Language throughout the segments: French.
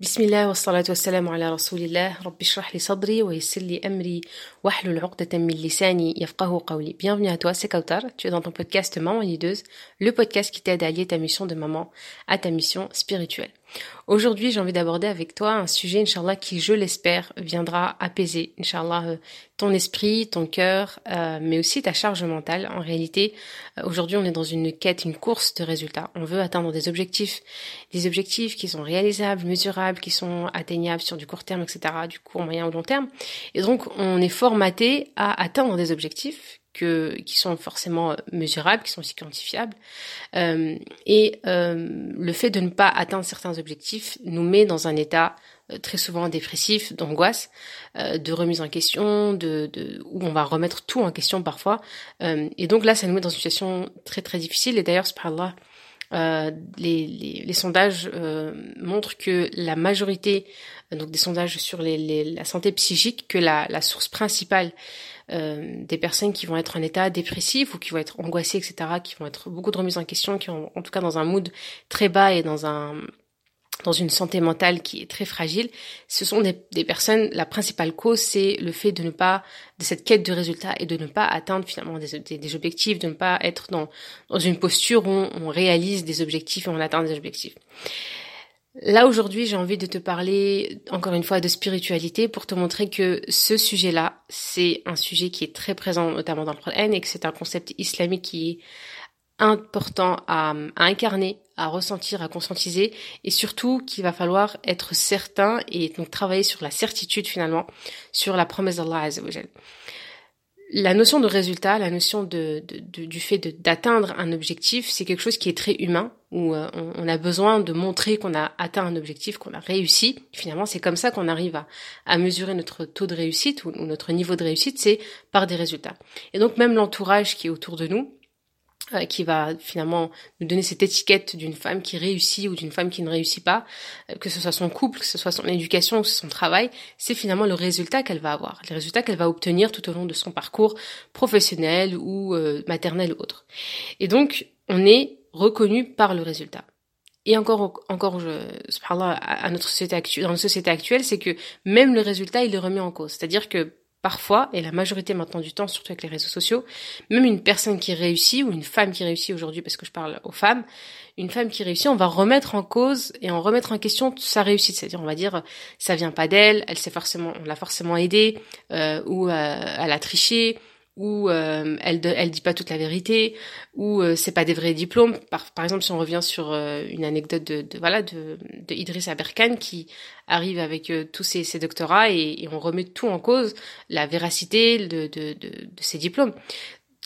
بسم الله والصلاة والسلام على رسول الله رب اشرح لي صدري ويسر لي أمري واحلل عقدة من لساني يفقه قولي Bienvenue à toi, c'est Kautar. Tu es dans ton podcast Maman Lideuse, le podcast qui t'aide à allier ta mission de maman à ta mission spirituelle. Aujourd'hui, j'ai envie d'aborder avec toi un sujet, Inch'Allah, qui, je l'espère, viendra apaiser, Inch'Allah, euh, ton esprit, ton cœur, euh, mais aussi ta charge mentale. En réalité, euh, aujourd'hui, on est dans une quête, une course de résultats. On veut atteindre des objectifs, des objectifs qui sont réalisables, mesurables, qui sont atteignables sur du court terme, etc., du court, moyen ou long terme. Et donc, on est formaté à atteindre des objectifs que, qui sont forcément euh, mesurables, qui sont aussi quantifiables. Euh, et euh, le fait de ne pas atteindre certains objectifs nous met dans un état euh, très souvent dépressif, d'angoisse, euh, de remise en question, de, de, où on va remettre tout en question parfois. et donc là, ça nous met dans une situation très très difficile. Et d'ailleurs, subhanallah, euh, les, sondages euh, montrent que la majorité, donc des sondages sur la santé psychique, que la, source principale euh, des personnes qui vont être en état dépressif ou qui vont être angoissées, etc., qui vont être beaucoup de remises en question, qui sont en tout cas dans un mood très bas et dans un dans une santé mentale qui est très fragile, ce sont des, personnes, la principale cause, c'est le fait de ne pas, de cette quête de résultats et de ne pas atteindre finalement des, objectifs, de ne pas être dans, dans une posture où on, réalise des objectifs et on atteint des objectifs. Là aujourd'hui, j'ai envie de te parler encore une fois de spiritualité pour te montrer que ce sujet-là, c'est un sujet qui est très présent notamment dans le Coran et que c'est un concept islamique qui est important à, incarner, à ressentir, à conscientiser et surtout qu'il va falloir être certain et donc travailler sur la certitude finalement sur la promesse d'Allah Azzawajal la notion de résultat, la notion de, de, du fait d'atteindre un objectif, c'est quelque chose qui est très humain, où euh, on, a besoin de montrer qu'on a atteint un objectif, qu'on a réussi. Finalement, c'est comme ça qu'on arrive à, à, mesurer notre taux de réussite ou notre niveau de réussite, c'est par des résultats. Et donc même l'entourage qui est autour de nous, euh, qui va finalement nous donner cette étiquette d'une femme qui réussit ou d'une femme qui ne réussit pas, euh, que ce soit son couple, que ce soit son éducation ou son travail, c'est finalement le résultat qu'elle va avoir, les résultats qu'elle va obtenir tout au long de son parcours professionnel ou euh, maternel ou autre. Et donc, on est reconnu par le résultat. Et encore, encore, je, à notre société actuelle, dans notre société actuelle, c'est que même le résultat, il est remis en cause. C'est-à-dire que parfois, et la majorité maintenant du temps, surtout avec les réseaux sociaux, même une personne qui réussit, ou une femme qui réussit aujourd'hui, parce que je parle aux femmes, une femme qui réussit, on va remettre en cause et en remettre en question sa réussite. C'est-à-dire, on va dire, ça vient pas d'elle, elle s'est forcément, on l'a forcément aidée, euh, ou euh, elle a triché, où euh, elle elle dit pas toute la vérité, ou euh, c'est pas des vrais diplômes. Par, par exemple, si on revient sur euh, une anecdote de, de, voilà de, de Idriss Aberkan qui arrive avec euh, tous ses, ses doctorats et, et, on remet tout en cause la véracité de, de, de, de ses diplômes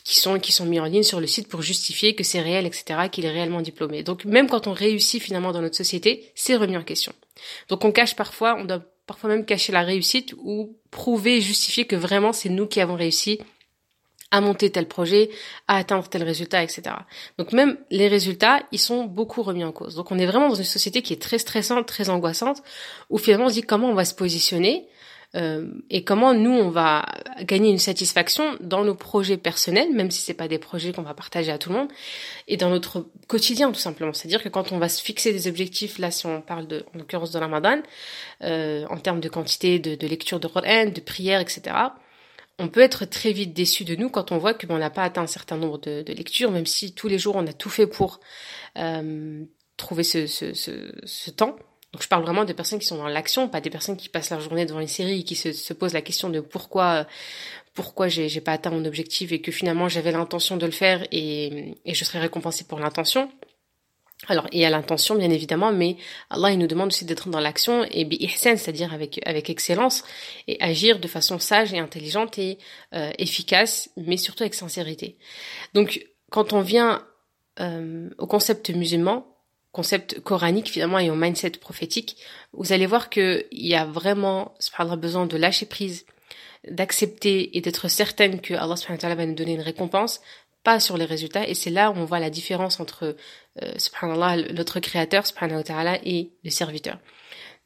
qui sont qui sont mis en ligne sur le site pour justifier que c'est réel, etc., qu'il est réellement diplômé. Donc même quand on réussit finalement dans notre société, c'est remis en question. Donc on cache parfois, on doit parfois même cacher la réussite ou prouver, justifier que vraiment c'est nous qui avons réussi à monter tel projet, à atteindre tel résultat, etc. Donc même les résultats, ils sont beaucoup remis en cause. Donc on est vraiment dans une société qui est très stressante, très angoissante, où finalement on se dit comment on va se positionner euh, et comment nous on va gagner une satisfaction dans nos projets personnels, même si c'est pas des projets qu'on va partager à tout le monde, et dans notre quotidien tout simplement. C'est-à-dire que quand on va se fixer des objectifs, là si on parle de, en l'occurrence de Ramadan, euh, en termes de quantité de, de lecture de Coran, de prières, etc on peut être très vite déçu de nous quand on voit que ben, on n'a pas atteint un certain nombre de, lectures, même si tous les jours on a tout fait pour euh, trouver ce, ce, ce, ce, temps. Donc je parle vraiment des personnes qui sont dans l'action, pas des personnes qui passent leur journée devant les séries et qui se, se posent la question de pourquoi pourquoi j'ai, pas atteint mon objectif et que finalement j'avais l'intention de le faire et, et je serais récompensée pour l'intention. Alors, il y a l'intention, bien évidemment, mais Allah, il nous demande aussi d'être dans l'action et bi-ihsan, c'est-à-dire avec, avec excellence, et agir de façon sage et intelligente et euh, efficace, mais surtout avec sincérité. Donc, quand on vient euh, au concept musulman, concept coranique finalement et au mindset prophétique, vous allez voir qu'il y a vraiment, besoin de lâcher prise, d'accepter et d'être certaine que Allah va nous donner une récompense, pas sur les résultats. Et c'est là où on voit la différence entre, euh, subhanallah, notre créateur, ta'ala, et le serviteur.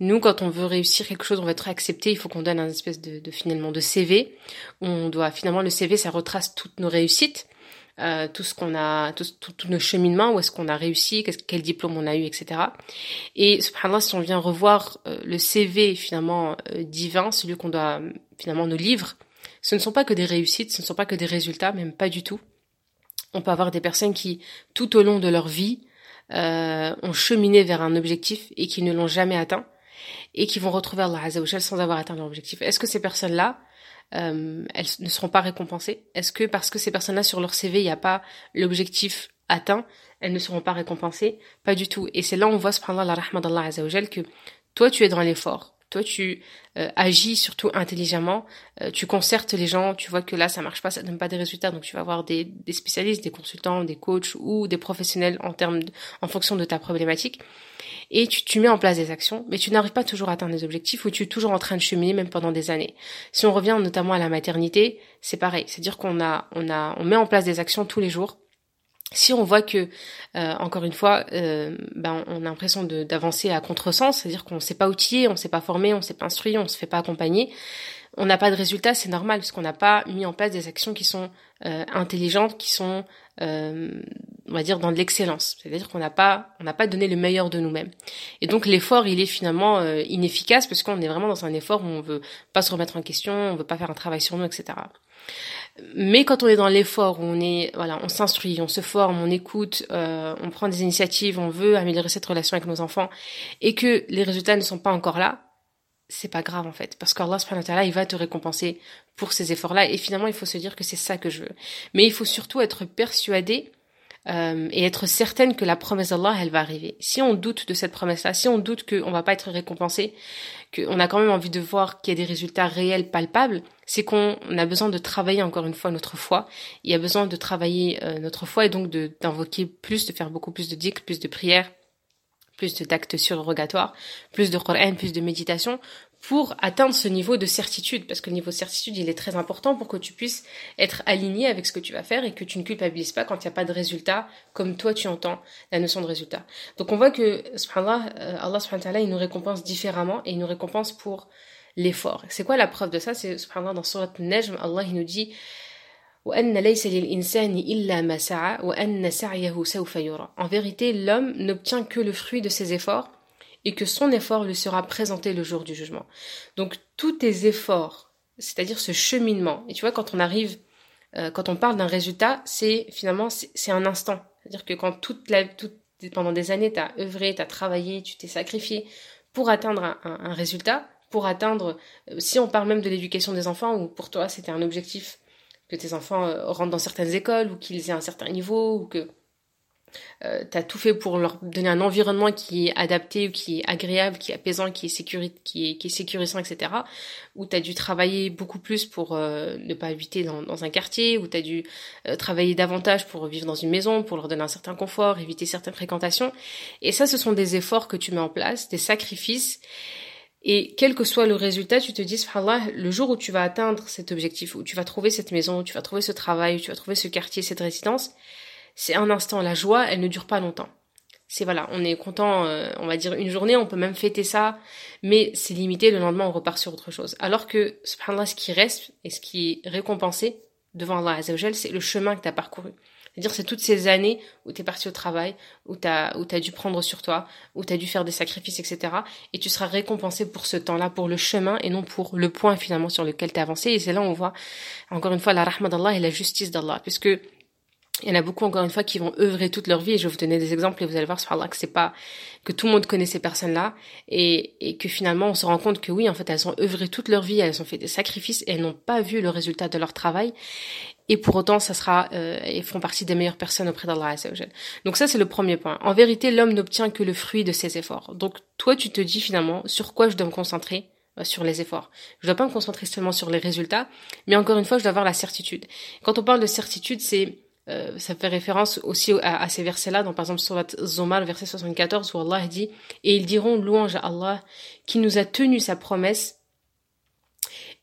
Nous, quand on veut réussir quelque chose, on veut être accepté, il faut qu'on donne un espèce de, de, finalement de CV. On doit finalement le CV, ça retrace toutes nos réussites. euh, tout ce qu'on a, tous nos cheminements, où est-ce qu'on a réussi, quel diplôme on a eu, etc. Et subhanallah, si on vient revoir euh, le CV finalement euh, divin, celui qu'on doit finalement nous livre, ce ne sont pas que des réussites, ce ne sont pas que des résultats, même pas du tout. On peut avoir des personnes qui, tout au long de leur vie, ont cheminé vers un objectif et qui ne l'ont jamais atteint et qui vont retrouver Allah Azzawajal sans avoir atteint leur objectif. Est-ce que ces personnes-là, euh, elles ne seront pas récompensées? Est-ce que parce que ces personnes-là sur leur CV, il n'y a pas l'objectif atteint, elles ne seront pas récompensées? Pas du tout. Et c'est là où on voit, subhanallah, la rahma d'Allah Azzawajal, que toi, tu es dans l'effort. Toi, tu euh, agis surtout intelligemment, euh, tu concertes les gens, tu vois que là, ça marche pas, ça donne pas des résultats, donc tu vas avoir des, des spécialistes, des consultants, des coachs ou des professionnels en termes, en fonction de ta problématique et tu, tu mets en place des actions, mais tu n'arrives pas toujours à atteindre les objectifs ou tu es toujours en train de cheminer même pendant des années. Si on revient notamment à la maternité, c'est pareil, c'est-à-dire qu'on a, on a, on met en place des actions tous les jours. Si on voit que, euh, encore une fois, euh, ben on a l'impression d'avancer à contresens, c'est-à-dire qu'on ne s'est pas outillé, on ne s'est pas formé, on ne s'est pas instruit, on ne se fait pas accompagner, on n'a pas de résultat, c'est normal parce qu'on n'a pas mis en place des actions qui sont euh, intelligentes, qui sont, euh, on va dire, dans de l'excellence. C'est-à-dire qu'on n'a pas, on n'a pas donné le meilleur de nous-mêmes. Et donc l'effort, il est finalement euh, inefficace parce qu'on est vraiment dans un effort où on veut pas se remettre en question, on veut pas faire un travail sur nous, etc. Mais quand on est dans l'effort, on est, voilà, on s'instruit, on se forme, on écoute, on prend des initiatives, on veut améliorer cette relation avec nos enfants, et que les résultats ne sont pas encore là, c'est pas grave en fait. Parce qu'Allah subhanahu wa ta'ala il va te récompenser pour ces efforts là et finalement il faut se dire que c'est ça que je veux. Mais il faut surtout être persuadé euh, et être certaine que la promesse d'Allah elle va arriver. Si on doute de cette promesse là si on doute qu'on va pas être récompensé qu'on a quand même envie de voir qu'il y a des résultats réels palpables c'est qu'on a besoin de travailler encore une fois notre foi. Il y a besoin de travailler euh, notre foi et donc d'invoquer plus de faire beaucoup plus de dicks plus de prières plus d'actes surrogatoires, plus de Coran, plus de méditation, pour atteindre ce niveau de certitude, parce que le niveau de certitude, il est très important pour que tu puisses être aligné avec ce que tu vas faire et que tu ne culpabilises pas quand il n'y a pas de résultat, comme toi tu entends la notion de résultat. Donc on voit que, subhanallah, euh, Allah subhanahu il nous récompense différemment et il nous récompense pour l'effort. C'est quoi la preuve de ça? C'est, subhanallah, dans Surat Najm, Allah il nous dit en vérité, l'homme n'obtient que le fruit de ses efforts et que son effort lui sera présenté le jour du jugement. Donc tous tes efforts, c'est-à-dire ce cheminement, et tu vois quand on arrive, euh, quand on parle d'un résultat, c'est finalement c'est un instant. C'est-à-dire que quand toute la, pendant des années tu as œuvré, tu as travaillé, tu t'es sacrifié pour atteindre un, un résultat, pour atteindre, euh, si on parle même de l'éducation des enfants, ou pour toi c'était un objectif que tes enfants euh, rentrent dans certaines écoles ou qu'ils aient un certain niveau ou que euh, tu as tout fait pour leur donner un environnement qui est adapté, qui est agréable, qui est apaisant, qui est, sécurisant, etc. Ou tu as dû travailler beaucoup plus pour euh, ne pas habiter dans, un quartier, ou tu as dû travailler davantage pour vivre dans une maison, pour leur donner un certain confort, éviter certaines fréquentations. Et ça, ce sont des efforts que tu mets en place, des sacrifices. Et quel que soit le résultat, tu te dis, subhanallah, le jour où tu vas atteindre cet objectif, où tu vas trouver cette maison, où tu vas trouver ce travail, où tu vas trouver ce quartier, cette résidence, c'est un instant. La joie, elle ne dure pas longtemps. C'est voilà, on est content, euh, on va dire une journée, on peut même fêter ça, mais c'est limité, le lendemain on repart sur autre chose. Alors que, subhanallah, ce qui reste et ce qui est récompensé devant Allah Azzawajal, c'est le chemin que tu as parcouru. C'est-à-dire c'est toutes ces années où tu es parti au travail, où tu as, où as dû prendre sur toi, où tu as dû faire des sacrifices, etc. Et tu seras récompensé pour ce temps-là, pour le chemin et non pour le point finalement sur lequel tu as avancé. Et c'est là où on voit encore une fois la rahma d'Allah et la justice d'Allah. Puisque il y en a beaucoup encore une fois qui vont œuvrer toute leur vie et je vais vous donner des exemples et vous allez voir subhanallah que c'est pas que tout le monde connaît ces personnes-là et, et que finalement on se rend compte que oui en fait elles ont œuvré toute leur vie, elles ont fait des sacrifices et elles n'ont pas vu le résultat de leur travail et pour autant ça sera euh, et font partie des meilleures personnes auprès d'Allah Donc ça c'est le premier point. En vérité, l'homme n'obtient que le fruit de ses efforts. Donc toi tu te dis finalement sur quoi je dois me concentrer? Euh, sur les efforts. Je dois pas me concentrer seulement sur les résultats, mais encore une fois, je dois avoir la certitude. Quand on parle de certitude, c'est euh, ça fait référence aussi à, ces versets-là, dans par exemple Surat Zomar, verset 74, où Allah dit « Et ils diront louange à Allah qui nous a tenu sa promesse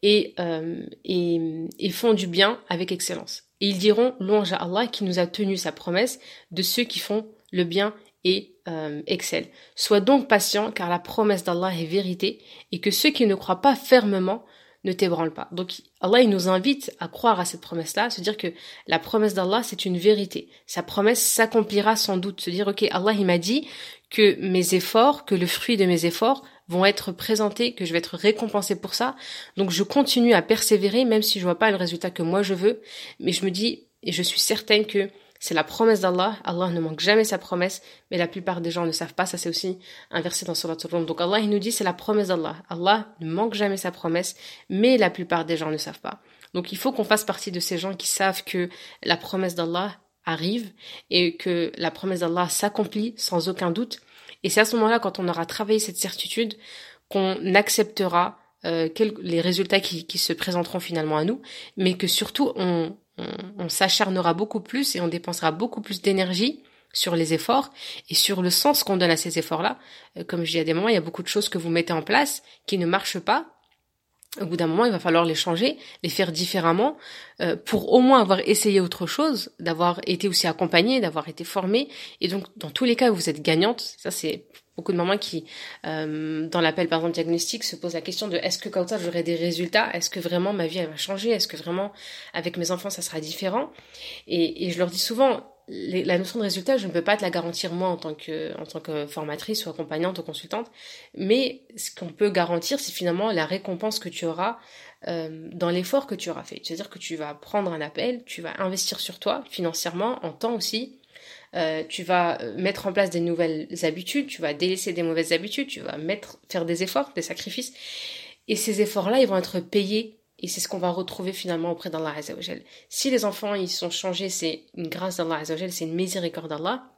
et, euh, et font du bien avec excellence. Et ils diront louange à Allah qui nous a tenu sa promesse de ceux qui font le bien et euh, excellent. Sois donc patient car la promesse d'Allah est vérité et que ceux qui ne croient pas fermement ne t'ébranle pas. Donc Allah il nous invite à croire à cette promesse-là, à se dire que la promesse d'Allah c'est une vérité. Sa promesse s'accomplira sans doute. Se dire ok Allah il m'a dit que mes efforts, que le fruit de mes efforts vont être présentés, que je vais être récompensé pour ça. Donc je continue à persévérer même si je vois pas le résultat que moi je veux, mais je me dis et je suis certaine que c'est la promesse d'Allah. Allah ne manque jamais sa promesse, mais la plupart des gens ne savent pas. Ça, c'est aussi un verset dans Surah Al-Rum. Donc Allah, il nous dit, c'est la promesse d'Allah. Allah ne manque jamais sa promesse, mais la plupart des gens ne savent pas. Donc il faut qu'on fasse partie de ces gens qui savent que la promesse d'Allah arrive et que la promesse d'Allah s'accomplit sans aucun doute. Et c'est à ce moment-là, quand on aura travaillé cette certitude, qu'on acceptera euh, les résultats qui, qui se présenteront finalement à nous, mais que surtout on, on, s'acharnera beaucoup plus et on dépensera beaucoup plus d'énergie sur les efforts et sur le sens qu'on donne à ces efforts-là. Euh, comme je dis à des moments, il y a beaucoup de choses que vous mettez en place qui ne marchent pas. Au bout d'un moment, il va falloir les changer, les faire différemment, euh, pour au moins avoir essayé autre chose, d'avoir été aussi accompagné, d'avoir été formé. Et donc, dans tous les cas, vous êtes gagnante. Ça, c'est beaucoup de mamans qui, euh, dans l'appel par exemple diagnostic, se posent la question de est-ce que ça j'aurai des résultats? Est-ce que vraiment ma vie elle va changer? Est-ce que vraiment avec mes enfants ça sera différent? Et, et, je leur dis souvent, la notion de résultat, je ne peux pas te la garantir moi en tant que, en tant que formatrice ou accompagnante ou consultante, mais ce qu'on peut garantir, c'est finalement la récompense que tu auras euh, dans l'effort que tu auras fait. C'est-à-dire que tu vas prendre un appel, tu vas investir sur toi financièrement, en temps aussi, euh, tu vas euh, mettre en place des nouvelles habitudes, tu vas délaisser des mauvaises habitudes, tu vas mettre, faire des efforts, des sacrifices. Et ces efforts-là, ils vont être payés. Et c'est ce qu'on va retrouver finalement auprès d'Allah Azzawajal. Si les enfants, ils sont changés, c'est une grâce d'Allah Azzawajal, c'est une miséricorde d'Allah.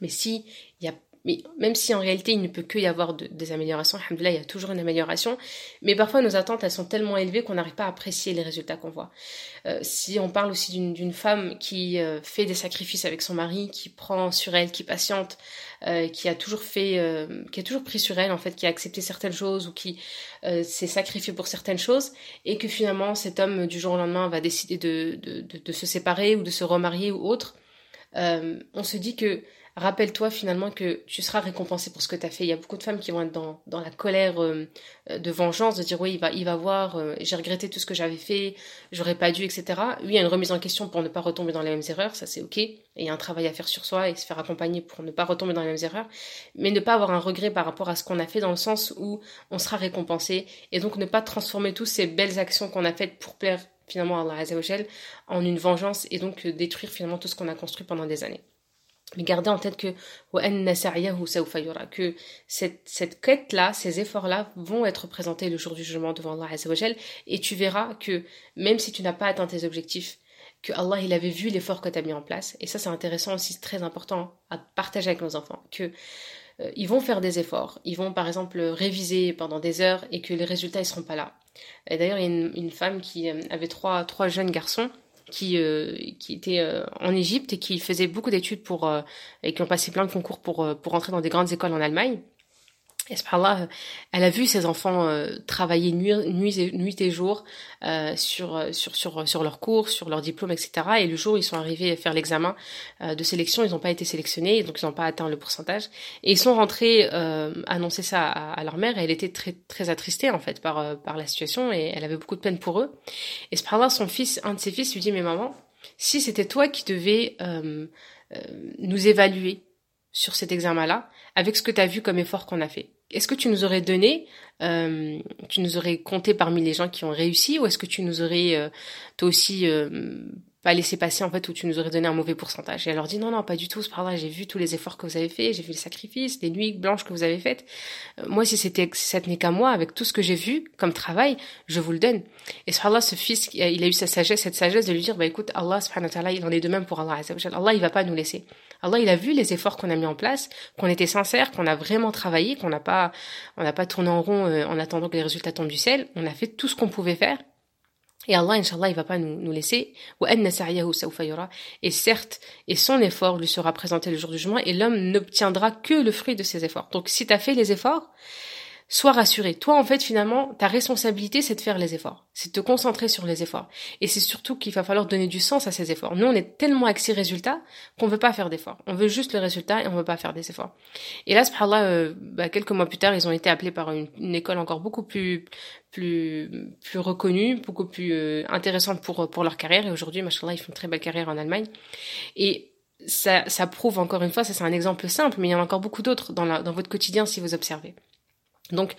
Mais si il y a mais même si en réalité il ne peut que y avoir des améliorations, il y a toujours une amélioration, mais parfois nos attentes elles sont tellement élevées qu'on n'arrive pas à apprécier les résultats qu'on voit. Euh, si on parle aussi d'une femme qui euh, fait des sacrifices avec son mari, qui prend sur elle, qui patiente, euh, qui a toujours fait, qui a toujours pris sur elle en fait, qui a accepté certaines choses ou qui s'est sacrifié pour certaines choses, et que finalement cet homme du jour au lendemain va décider de, de, de, de se séparer ou de se remarier ou autre, on se dit que rappelle-toi finalement que tu seras récompensé pour ce que tu as fait. Il y a beaucoup de femmes qui vont être dans, dans la colère euh, de vengeance, de dire oui, il va, il va voir, euh, j'ai regretté tout ce que j'avais fait, j'aurais pas dû, etc. Oui, il y a une remise en question pour ne pas retomber dans les mêmes erreurs, ça c'est ok. Et il y a un travail à faire sur soi et se faire accompagner pour ne pas retomber dans les mêmes erreurs. Mais ne pas avoir un regret par rapport à ce qu'on a fait dans le sens où on sera récompensé. Et donc ne pas transformer toutes ces belles actions qu'on a faites pour plaire finalement à Allah en une vengeance et donc euh, détruire finalement tout ce qu'on a construit pendant des années. Mais gardez en tête que que cette, cette quête-là, ces efforts-là vont être présentés le jour du jugement devant Allah Azzawajal et tu verras que même si tu n'as pas atteint tes objectifs, que Allah il avait vu l'effort que tu as mis en place et ça c'est intéressant aussi, très important à partager avec nos enfants que euh, ils vont faire des efforts, ils vont par exemple réviser pendant des heures et que les résultats ils seront pas là. Et d'ailleurs, il y a une, une femme qui euh, avait trois trois jeunes garçons qui euh, qui était euh, en Égypte et qui faisait beaucoup d'études pour euh, et qui ont passé plein de concours pour pour entrer dans des grandes écoles en Allemagne. Et là, elle a vu ses enfants travailler nuit, nuit, et, jour sur, sur, sur, sur leurs cours, sur leurs diplômes, etc. Et le jour où ils sont arrivés faire l'examen de sélection, ils n'ont pas été sélectionnés, donc ils n'ont pas atteint le pourcentage. Et ils sont rentrés annoncer ça à, à, leur mère, elle était très, très attristée en fait par, par la situation, et elle avait beaucoup de peine pour eux. Et là, son fils, un de ses fils lui dit, mais maman, si c'était toi qui devais nous évaluer sur cet examen-là, avec ce que tu as vu comme effort qu'on a fait. Est-ce que tu nous aurais donné, euh, tu nous aurais compté parmi les gens qui ont réussi, ou est-ce que tu nous aurais, euh, toi aussi, euh, pas laissé passer en fait, ou tu nous aurais donné un mauvais pourcentage Et leur dit non, non, pas du tout, c'est pas j'ai vu tous les efforts que vous avez faits, j'ai vu les sacrifices, les nuits blanches que vous avez faites. moi, si c'était, si ça tenait qu'à moi, avec tout ce que j'ai vu comme travail, je vous le donne. Et subhanallah, ce fils, il a eu sa sagesse, cette sagesse de lui dire, bah écoute, Allah subhanahu wa ta'ala, il en est de même pour Allah. Allah, il va pas nous laisser. Allah, il a vu les efforts qu'on a mis en place, qu'on était sincère, qu'on a vraiment travaillé, qu'on n'a pas, on n'a pas tourné en rond euh, en attendant que les résultats tombent du ciel. On a fait tout ce qu'on pouvait faire. Et Allah, Inch'Allah, il va pas nous, nous laisser. Et certes, et son effort lui sera présenté le jour du jugement, et l'homme n'obtiendra que le fruit de ses efforts. Donc, si tu as fait les efforts, sois rassuré. Toi, en fait, finalement, ta responsabilité, c'est de faire les efforts. C'est de te concentrer sur les efforts. Et c'est surtout qu'il va falloir donner du sens à ces efforts. Nous, on est tellement axés résultats qu'on veut pas faire d'efforts. On veut juste le résultat et on veut pas faire des efforts. Et là, subhanallah, euh, bah, quelques mois plus tard, ils ont été appelés par une, école encore beaucoup plus, plus, plus reconnue, beaucoup plus euh, intéressante pour, pour leur carrière. Et aujourd'hui, machallah, ils font une très belle carrière en Allemagne. Et ça, ça prouve encore une fois, ça c'est un exemple simple, mais il y en a encore beaucoup d'autres dans, dans votre quotidien si vous observez. Donc,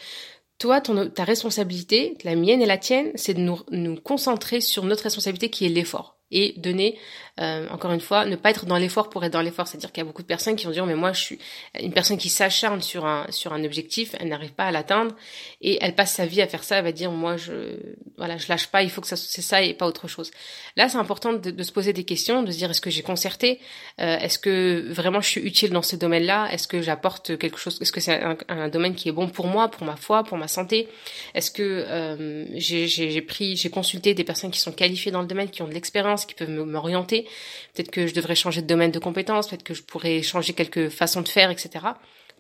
toi, ta responsabilité, la mienne et la tienne, c'est de nous concentrer sur notre responsabilité qui est l'effort et donner, euh, encore une fois, ne pas être dans l'effort pour être dans l'effort. C'est-à-dire qu'il y a beaucoup de personnes qui vont dire, mais moi, je suis une personne qui s'acharne sur un, sur un objectif, elle n'arrive pas à l'atteindre, et elle passe sa vie à faire ça, elle va dire, moi, je, voilà, je lâche pas, il faut que ça, c'est ça et pas autre chose. Là, c'est important de, de, se poser des questions, de se dire, est-ce que j'ai concerté, euh, est-ce que vraiment je suis utile dans ce domaine-là, est-ce que j'apporte quelque chose, est-ce que c'est un, un, domaine qui est bon pour moi, pour ma foi, pour ma santé, est-ce que euh, j'ai pris, j'ai consulté des personnes qui sont qualifiées dans le domaine, qui ont de l'expérience, qui peuvent m'orienter. Peut-être que je devrais changer de domaine de compétences, peut-être que je pourrais changer quelques façons de faire, etc.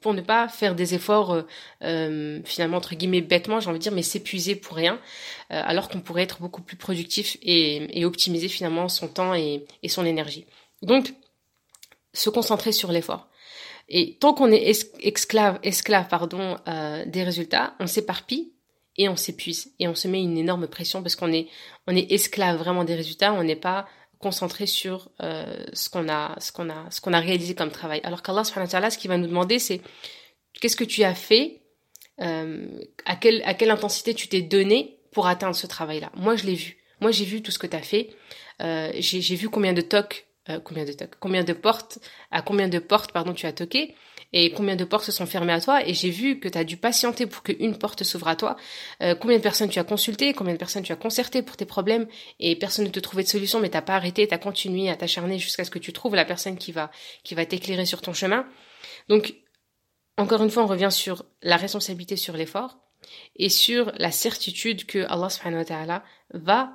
Pour ne pas faire des efforts euh, euh, finalement entre guillemets bêtement, j'ai envie de dire, mais s'épuiser pour rien, euh, alors qu'on pourrait être beaucoup plus productif et, et optimiser finalement son temps et, et son énergie. Donc, se concentrer sur l'effort. Et tant qu'on est esclave, esclave pardon, euh, des résultats, on s'éparpille et on s'épuise et on se met une énorme pression parce qu'on est on est esclave vraiment des résultats, on n'est pas concentré sur euh, ce qu'on a ce qu'on a ce qu'on a réalisé comme travail. Alors qu'Allah subhanahu wa ta'ala ce qu'il va nous demander c'est qu'est-ce que tu as fait euh, à quelle à quelle intensité tu t'es donné pour atteindre ce travail-là? Moi je l'ai vu. Moi j'ai vu tout ce que tu as fait. Euh, j'ai vu combien de tocs euh, combien de tocs, combien de portes, à combien de portes pardon tu as toqué et combien de portes se sont fermées à toi? Et j'ai vu que tu as dû patienter pour qu'une porte s'ouvre à toi. Euh, combien de personnes tu as consulté, combien de personnes tu as concerté pour tes problèmes? Et personne ne te trouvait de solution, mais t'as pas arrêté, t'as continué à t'acharner jusqu'à ce que tu trouves la personne qui va qui va t'éclairer sur ton chemin. Donc encore une fois, on revient sur la responsabilité sur l'effort et sur la certitude que Allah subhanahu wa ta'ala va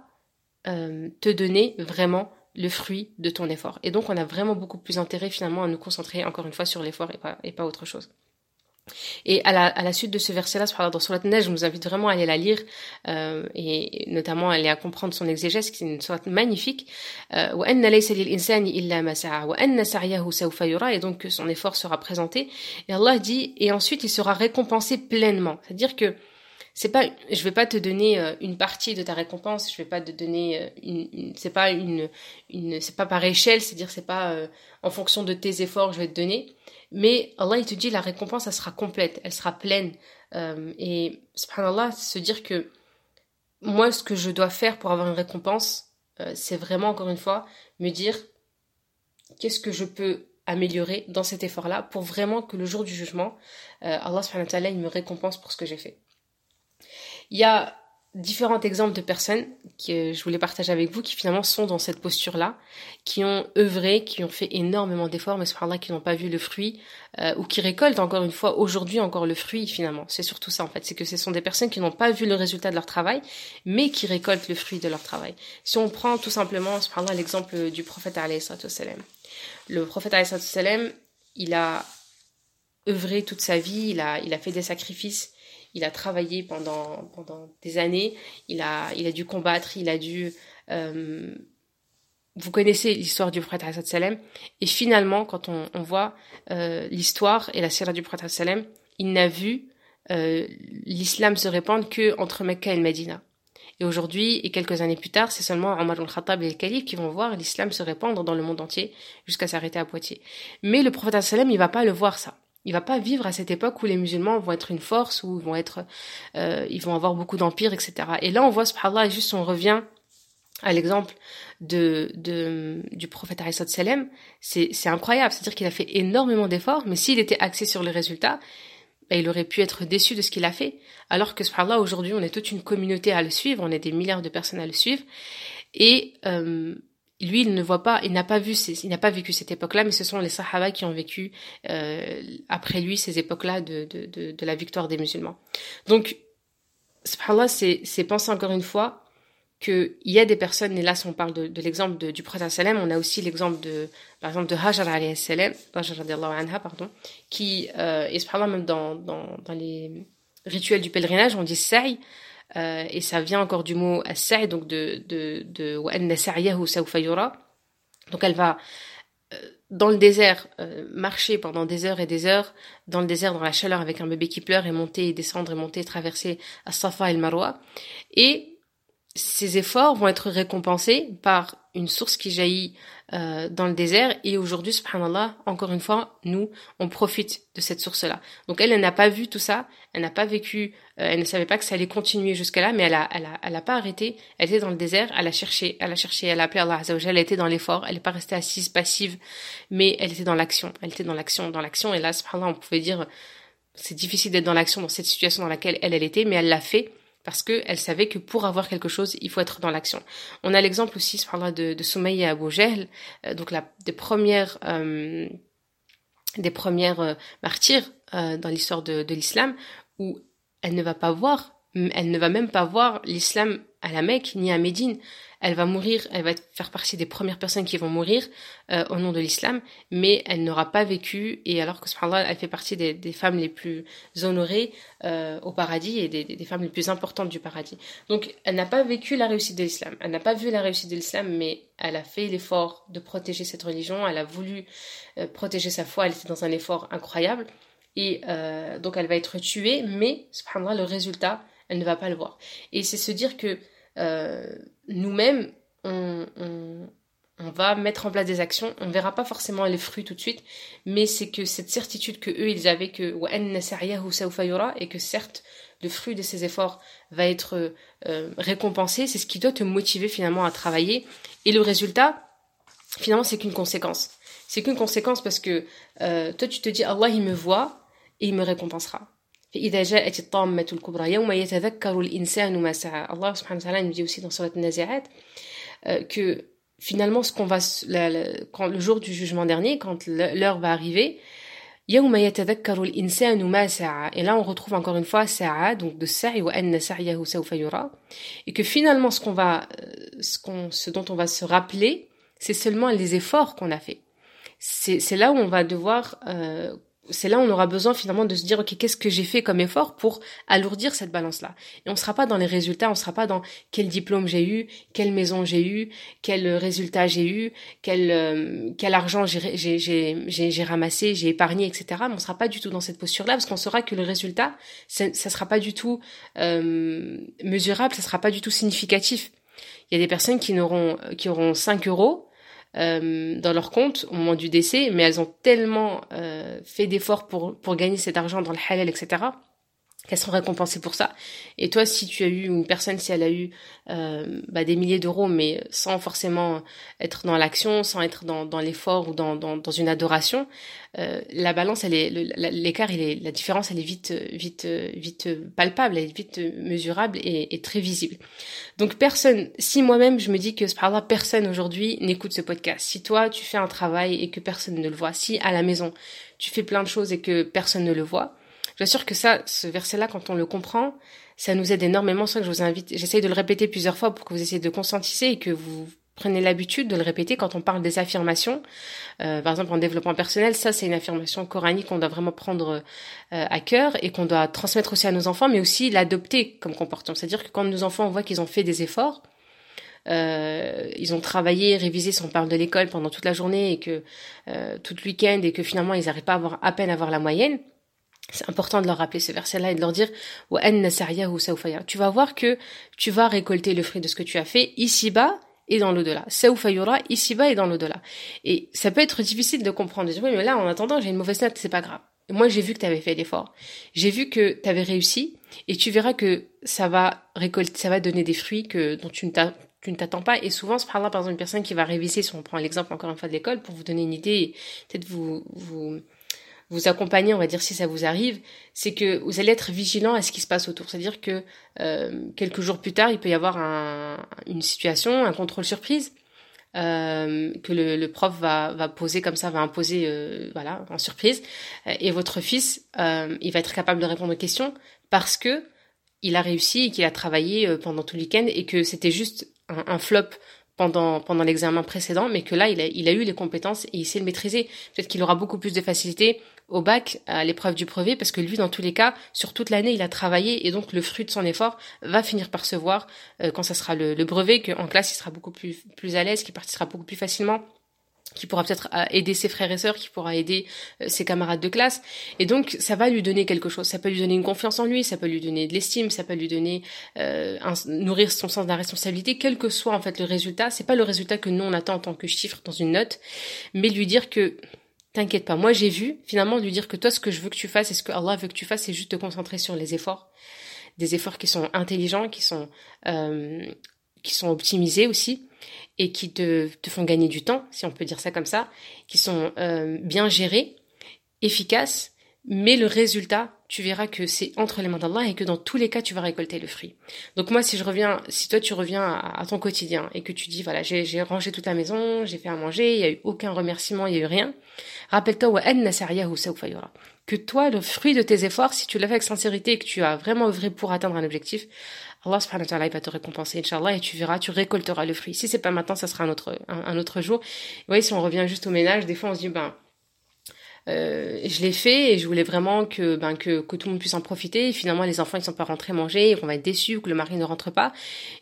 euh, te donner vraiment le fruit de ton effort. Et donc, on a vraiment beaucoup plus intérêt finalement à nous concentrer encore une fois sur l'effort et pas, et pas autre chose. Et à la, à la suite de ce verset-là, dans Surat Neige, je vous invite vraiment à aller la lire euh, et notamment à aller à comprendre son exégèse, qui est une sourate magnifique. Euh, et donc son effort sera présenté. Et Allah dit, et ensuite il sera récompensé pleinement. C'est-à-dire que c'est pas je vais pas te donner euh, une partie de ta récompense je vais pas te donner euh, une, c'est pas une, une c'est pas par échelle c'est dire c'est pas euh, en fonction de tes efforts je vais te donner. Mais Allah il te dit la récompense elle sera complète elle sera pleine. Et subhanallah se dire que moi ce que je dois faire pour avoir une récompense c'est vraiment encore une fois me dire qu'est-ce que je peux améliorer dans cet effort là pour vraiment que le jour du jugement Allah subhanahu wa ta'ala il me récompense pour ce que j'ai fait il y a différents exemples de personnes que je voulais partager avec vous qui finalement sont dans cette posture-là, qui ont œuvré, qui ont fait énormément d'efforts, mais subhanallah, qui n'ont pas vu le fruit, euh, ou qui récoltent encore une fois aujourd'hui encore le fruit finalement. C'est surtout ça en fait, c'est que ce sont des personnes qui n'ont pas vu le résultat de leur travail, mais qui récoltent le fruit de leur travail. Si on prend tout simplement, subhanallah, l'exemple du prophète. Le prophète il a œuvré toute sa vie, il a, il a fait des sacrifices, il a travaillé pendant, pendant des années, il a, il a dû combattre, il a dû... Euh, vous connaissez l'histoire du prophète salem et finalement, quand on, on voit euh, l'histoire et la sira du prophète salem, il n'a vu euh, l'islam se répandre que entre Mecca et le Medina. Et aujourd'hui, et quelques années plus tard, c'est seulement Omar al-Khattab et le calife qui vont voir l'islam se répandre dans le monde entier jusqu'à s'arrêter à Poitiers. Mais le prophète salem, il va pas le voir ça. Il va pas vivre à cette époque où les musulmans vont être une force, où ils vont être, euh, ils vont avoir beaucoup d'empires, etc. Et là, on voit, subhanallah, juste on revient à l'exemple de, de, du prophète Salem, c'est, c'est incroyable. C'est-à-dire qu'il a fait énormément d'efforts, mais s'il était axé sur les résultats, ben, il aurait pu être déçu de ce qu'il a fait. Alors que, subhanallah, aujourd'hui, on est toute une communauté à le suivre, on est des milliards de personnes à le suivre. Et euh, lui, il ne voit pas, il n'a pas vu, il n'a pas vécu cette époque-là, mais ce sont les Sahaba qui ont vécu euh, après lui ces époques-là de, de, de, de, la victoire des musulmans. Donc, subhanallah, c'est, c'est penser encore une fois qu'il y a des personnes, et là, si on parle de, de l'exemple du prophète sallam, on a aussi l'exemple de, par exemple, de Hajar alayhi salam, anha, pardon, qui, euh, et subhanallah, même dans, dans, dans les rituel du pèlerinage, on dit sa'i, euh, et ça vient encore du mot as donc de de de Donc elle va euh, dans le désert euh, marcher pendant des heures et des heures dans le désert dans la chaleur avec un bébé qui pleure et monter et descendre et monter et traverser as-Safa et le Marwa. Et ces efforts vont être récompensés par une source qui jaillit euh, dans le désert. Et aujourd'hui subhanallah encore une fois nous on profite de cette source là donc elle elle n'a pas vu tout ça. Elle n'a pas vécu euh, elle ne savait pas que ça allait continuer jusqu'à là mais elle a elle a elle a pas arrêté. Elle était dans le désert. Elle a cherché elle a cherché elle a appelé Allah elle était dans l'effort. Elle n'est pas restée assise passive. Mais elle était dans l'action. Elle était dans l'action dans l'action. Et là subhanallah on pouvait dire c'est difficile d'être dans l'action dans cette situation dans laquelle elle elle était mais elle l'a fait parce qu'elle savait que pour avoir quelque chose, il faut être dans l'action. On a l'exemple aussi, de, de Soumaïa Abu Jahl, euh, donc la, des premières, euh, des premières euh, martyrs dans l'histoire de, de l'islam, où elle ne va pas voir, elle ne va même pas voir l'islam à la Mecque ni à Médine elle va mourir, elle va faire partie des premières personnes qui vont mourir euh, au nom de l'islam, mais elle n'aura pas vécu, et alors que subhanallah, elle fait partie des, femmes les plus honorées euh, au paradis et des, femmes les plus importantes du paradis. Donc elle n'a pas vécu la réussite de l'islam, elle n'a pas vu la réussite de l'islam, mais elle a fait l'effort de protéger cette religion, elle a voulu euh, protéger sa foi, elle était dans un effort incroyable, et donc elle va être tuée, mais subhanallah, le résultat, elle ne va pas le voir. Et c'est se dire que nous-mêmes, on, va mettre en place des actions. On verra pas forcément les fruits tout de suite, mais c'est que cette certitude que eux ils avaient que et que certes le fruit de ces efforts va être euh, récompensé, c'est ce qui doit te motiver finalement à travailler. Et le résultat, finalement, c'est qu'une conséquence. C'est qu'une conséquence parce que euh, toi tu te dis Allah il me voit et il me récompensera. فإذا جاءت الطامة الكبرى يوم يتذكر الإنسان ما سعى Allah subhanahu wa ta'ala nous dit aussi dans Surat Nazi'at euh, que finalement ce qu'on va la, la, quand le jour du jugement dernier quand l'heure va arriver يوم يتذكر الإنسان ما سعى et là on retrouve encore une fois sa'a donc de sa'i wa anna sa'yahu sawfa yura et que finalement ce qu'on va euh, ce qu'on ce dont on va se rappeler c'est seulement les efforts qu'on a fait c'est c'est là où on va devoir euh, c'est là où on aura besoin finalement de se dire ok qu'est-ce que j'ai fait comme effort pour alourdir cette balance là et on sera pas dans les résultats on sera pas dans quel diplôme j'ai eu quelle maison j'ai eu quel résultat j'ai eu quel euh, quel argent j'ai ramassé j'ai épargné etc mais on sera pas du tout dans cette posture là parce qu'on saura que le résultat ça, ça sera pas du tout euh, mesurable ça sera pas du tout significatif. Il y a des personnes qui n'auront qui auront 5 euros euh, dans leur compte au moment du décès, mais elles ont tellement euh, fait d'efforts pour, pour gagner cet argent dans le halal, etc., qu'elles sont récompensées pour ça. Et toi, si tu as eu une personne, si elle a eu euh, bah, des milliers d'euros, mais sans forcément être dans l'action, sans être dans, dans l'effort ou dans, dans, dans, une adoration, euh, la balance, elle est l'écart, il est la différence, elle est vite vite vite palpable, elle est vite mesurable et, et très visible. Donc personne, si moi-même je me dis que par personne aujourd'hui n'écoute ce podcast, si toi tu fais un travail et que personne ne le voit, si à la maison tu fais plein de choses et que personne ne le voit, J'assure que ça, ce verset-là, quand on le comprend, ça nous aide énormément. C'est que je vous invite, j'essaye de le répéter plusieurs fois pour que vous essayez de conscientiser et que vous prenez l'habitude de le répéter quand on parle des affirmations. Euh, par exemple, en développement personnel, ça c'est une affirmation coranique qu'on doit vraiment prendre euh, à cœur et qu'on doit transmettre aussi à nos enfants, mais aussi l'adopter comme comportement. C'est-à-dire que quand nos enfants voient qu'ils ont fait des efforts, euh, ils ont travaillé, révisé si on parle de l'école pendant toute la journée et que euh, tout le week-end et que finalement ils n'arrivent pas à avoir à peine à avoir la moyenne, c'est important de leur rappeler ce verset-là et de leur dire Tu vas voir que tu vas récolter le fruit de ce que tu as fait ici-bas et dans l'au-delà. ici-bas et dans l'au-delà. Et ça peut être difficile de comprendre. Oui, mais là, en attendant, j'ai une mauvaise note, c'est pas grave. Moi, j'ai vu que tu avais fait l'effort. J'ai vu que tu avais réussi et tu verras que ça va récolter, ça va donner des fruits que, dont tu ne t'attends pas. Et souvent, par exemple, une personne qui va réviser, si on prend l'exemple encore une fois de l'école, pour vous donner une idée, peut-être vous, vous, vous accompagner, on va dire si ça vous arrive, c'est que vous allez être vigilant à ce qui se passe autour. C'est-à-dire que euh, quelques jours plus tard, il peut y avoir un, une situation, un contrôle surprise euh, que le, le, prof va, va poser comme ça, va imposer, euh, voilà, en surprise, et votre fils, euh, il va être capable de répondre aux questions parce que il a réussi et qu'il a travaillé euh, pendant tout le week-end et que c'était juste un, un flop pendant, pendant l'examen précédent, mais que là, il a, il a eu les compétences et il sait le maîtriser. Peut-être qu'il aura beaucoup plus de facilité au bac, à l'épreuve du brevet, parce que lui, dans tous les cas, sur toute l'année, il a travaillé et donc le fruit de son effort va finir par se voir euh, quand ça sera le, le brevet, qu'en classe, il sera beaucoup plus, plus à l'aise, qu'il participera beaucoup plus facilement qui pourra peut-être euh, aider ses frères et sœurs, qui pourra aider euh, ses camarades de classe. Et donc, ça va lui donner quelque chose. Ça peut lui donner une confiance en lui, ça peut lui donner de l'estime, ça peut lui donner euh, un, nourrir son sens de la responsabilité, quel que soit en fait le résultat. C'est pas le résultat que nous on attend en tant que chiffre dans une note, mais lui dire que t'inquiète pas. Moi, j'ai vu finalement lui dire que toi, ce que je veux que tu fasses et ce que Allah veut que tu fasses, c'est juste te concentrer sur les efforts, des efforts qui sont intelligents, qui sont euh, qui sont optimisés aussi et qui te, te, font gagner du temps, si on peut dire ça comme ça, qui sont euh, bien gérés, efficaces, mais le résultat, tu verras que c'est entre les mains d'Allah et que dans tous les cas, tu vas récolter le fruit. Donc moi, si je reviens, si toi tu reviens à, ton quotidien et que tu dis, voilà, j'ai rangé toute la maison, j'ai fait à manger, il y a eu aucun remerciement, il y a eu rien, rappelle-toi, que toi, le fruit de tes efforts, si tu l'as fait avec sincérité et que tu as vraiment œuvré pour atteindre un objectif, Allah subhanahu wa ta'ala va te récompenser, Inch'Allah, et tu verras, tu récolteras le fruit. Si c'est pas maintenant, ça sera un autre, un, autre jour. Vous voyez, si on revient juste au ménage, des fois on se dit, ben, euh, je l'ai fait et je voulais vraiment que, ben, que, que tout le monde puisse en profiter. Et finalement, les enfants ils sont pas rentrés manger, qu'on va être déçus, que le mari ne rentre pas.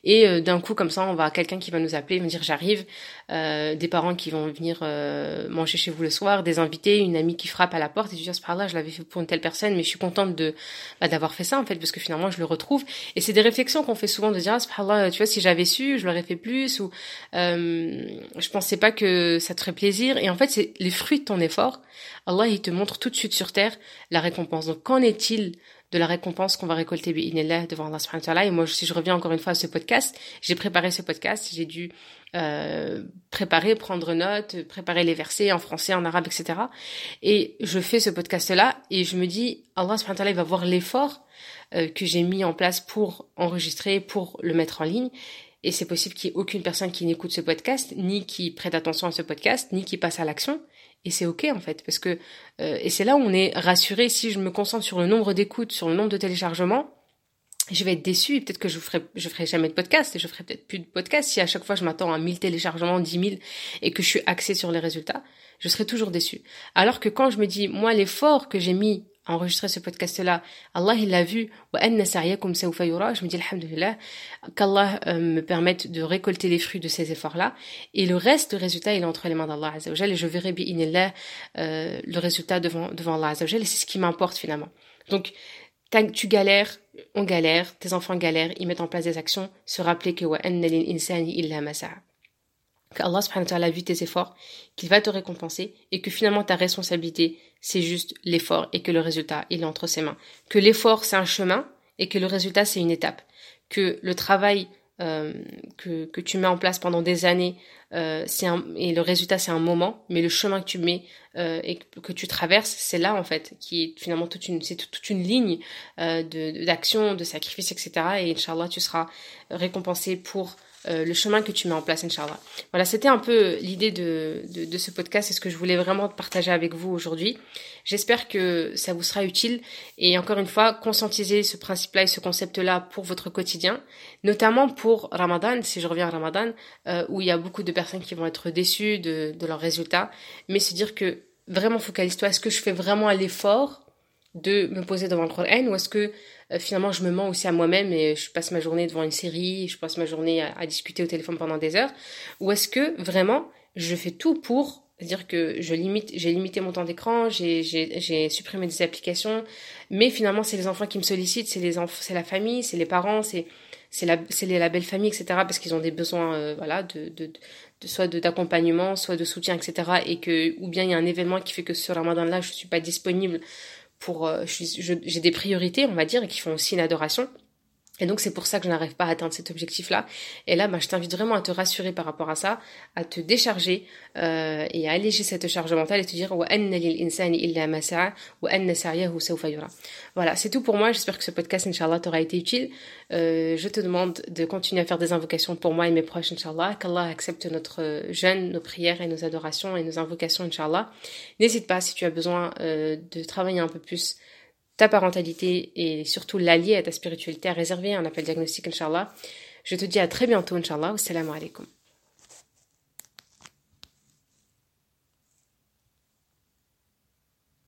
Et euh, d'un coup, comme ça, on va quelqu'un qui va nous appeler, va dire j'arrive, euh, des parents qui vont venir euh, manger chez vous le soir, des invités, une amie qui frappe à la porte et tu dis par là, je l'avais fait pour une telle personne, mais je suis contente de bah, d'avoir fait ça en fait parce que finalement je le retrouve. Et c'est des réflexions qu'on fait souvent de dire ah, là, tu vois, si j'avais su, je l'aurais fait plus ou euh, je pensais pas que ça te ferait plaisir. Et en fait, c'est les fruits de ton effort. Allah, il te montre tout de suite sur terre la récompense. Donc, qu'en est-il de la récompense qu'on va récolter devant Allah subhanahu wa ta'ala? Et moi, si je reviens encore une fois à ce podcast, j'ai préparé ce podcast, j'ai dû euh, préparer, prendre note, préparer les versets en français, en arabe, etc. Et je fais ce podcast-là et je me dis, Allah subhanahu wa ta'ala, il va voir l'effort euh, que j'ai mis en place pour enregistrer, pour le mettre en ligne. Et c'est possible qu'il n'y ait aucune personne qui n'écoute ce podcast, ni qui prête attention à ce podcast, ni qui passe à l'action. Et c'est ok en fait, parce que euh, et c'est là où on est rassuré. Si je me concentre sur le nombre d'écoutes, sur le nombre de téléchargements, je vais être déçu et peut-être que je ferai je ferai jamais de podcast et je ferai peut-être plus de podcast si à chaque fois je m'attends à 1000 téléchargements, 10 000 et que je suis axé sur les résultats, je serai toujours déçu. Alors que quand je me dis moi l'effort que j'ai mis enregistrer ce podcast-là, Allah il l'a vu, je me dis alhamdulillah, qu'Allah euh, me permette de récolter les fruits de ces efforts-là, et le reste, le résultat, il est entre les mains d'Allah et je verrai bi'inillah euh, le résultat devant, devant Allah et c'est ce qui m'importe finalement. Donc, tu galères, on galère, tes enfants galèrent, ils mettent en place des actions, se rappeler que wa illa qu'Allah subhanahu a vu tes efforts, qu'il va te récompenser et que finalement ta responsabilité c'est juste l'effort et que le résultat il est entre ses mains. Que l'effort c'est un chemin et que le résultat c'est une étape. Que le travail euh, que, que tu mets en place pendant des années euh, et le résultat c'est un moment, mais le chemin que tu mets euh, et que, tu traverses c'est là en fait qui est finalement toute une toute une ligne euh, de d'action, de sacrifice etc. Et inchallah tu seras récompensé pour euh, le chemin que tu mets en place, Inch'Allah. Voilà, c'était un peu l'idée de, de, de, ce podcast et ce que je voulais vraiment partager avec vous aujourd'hui. J'espère que ça vous sera utile et encore une fois, conscientiser ce principe-là et ce concept-là pour votre quotidien, notamment pour Ramadan, si je reviens à Ramadan, euh, où il y a beaucoup de personnes qui vont être déçues de, de leurs résultats, mais se dire que vraiment focalise-toi, est-ce que je fais vraiment l'effort de me poser devant le Coran ou est-ce que euh, finalement je me mens aussi à moi-même et je passe ma journée devant une série, je passe ma journée à, discuter au téléphone pendant des heures ou est-ce que vraiment je fais tout pour dire que je limite j'ai limité mon temps d'écran, j'ai supprimé des applications mais finalement c'est les enfants qui me sollicitent, c'est les enfants c'est la famille, c'est les parents, c'est c'est la la belle famille etc parce qu'ils ont des besoins euh, voilà de, de, de soit d'accompagnement, soit de soutien, etc. Et que, ou bien il y a un événement qui fait que ce ramadan-là, je suis pas disponible pour, euh, j'ai des priorités, on va dire, et qui font aussi une adoration. Et donc c'est pour ça que je n'arrive pas à atteindre cet objectif-là. Et là, bah, je t'invite vraiment à te rassurer par rapport à ça, à te décharger euh, et à alléger cette charge mentale et te dire Voilà, c'est tout pour moi. J'espère que ce podcast, Inch'Allah, t'aura été utile. Euh, je te demande de continuer à faire des invocations pour moi et mes proches, Inch'Allah. Qu'Allah accepte notre jeûne, nos prières et nos adorations et nos invocations, Inch'Allah. N'hésite pas si tu as besoin euh, de travailler un peu plus ta parentalité et surtout l'allier à ta spiritualité à réserver un appel diagnostic, Inch'Allah. Je te dis à très bientôt, Inch'Allah. Wassalamu alaikum.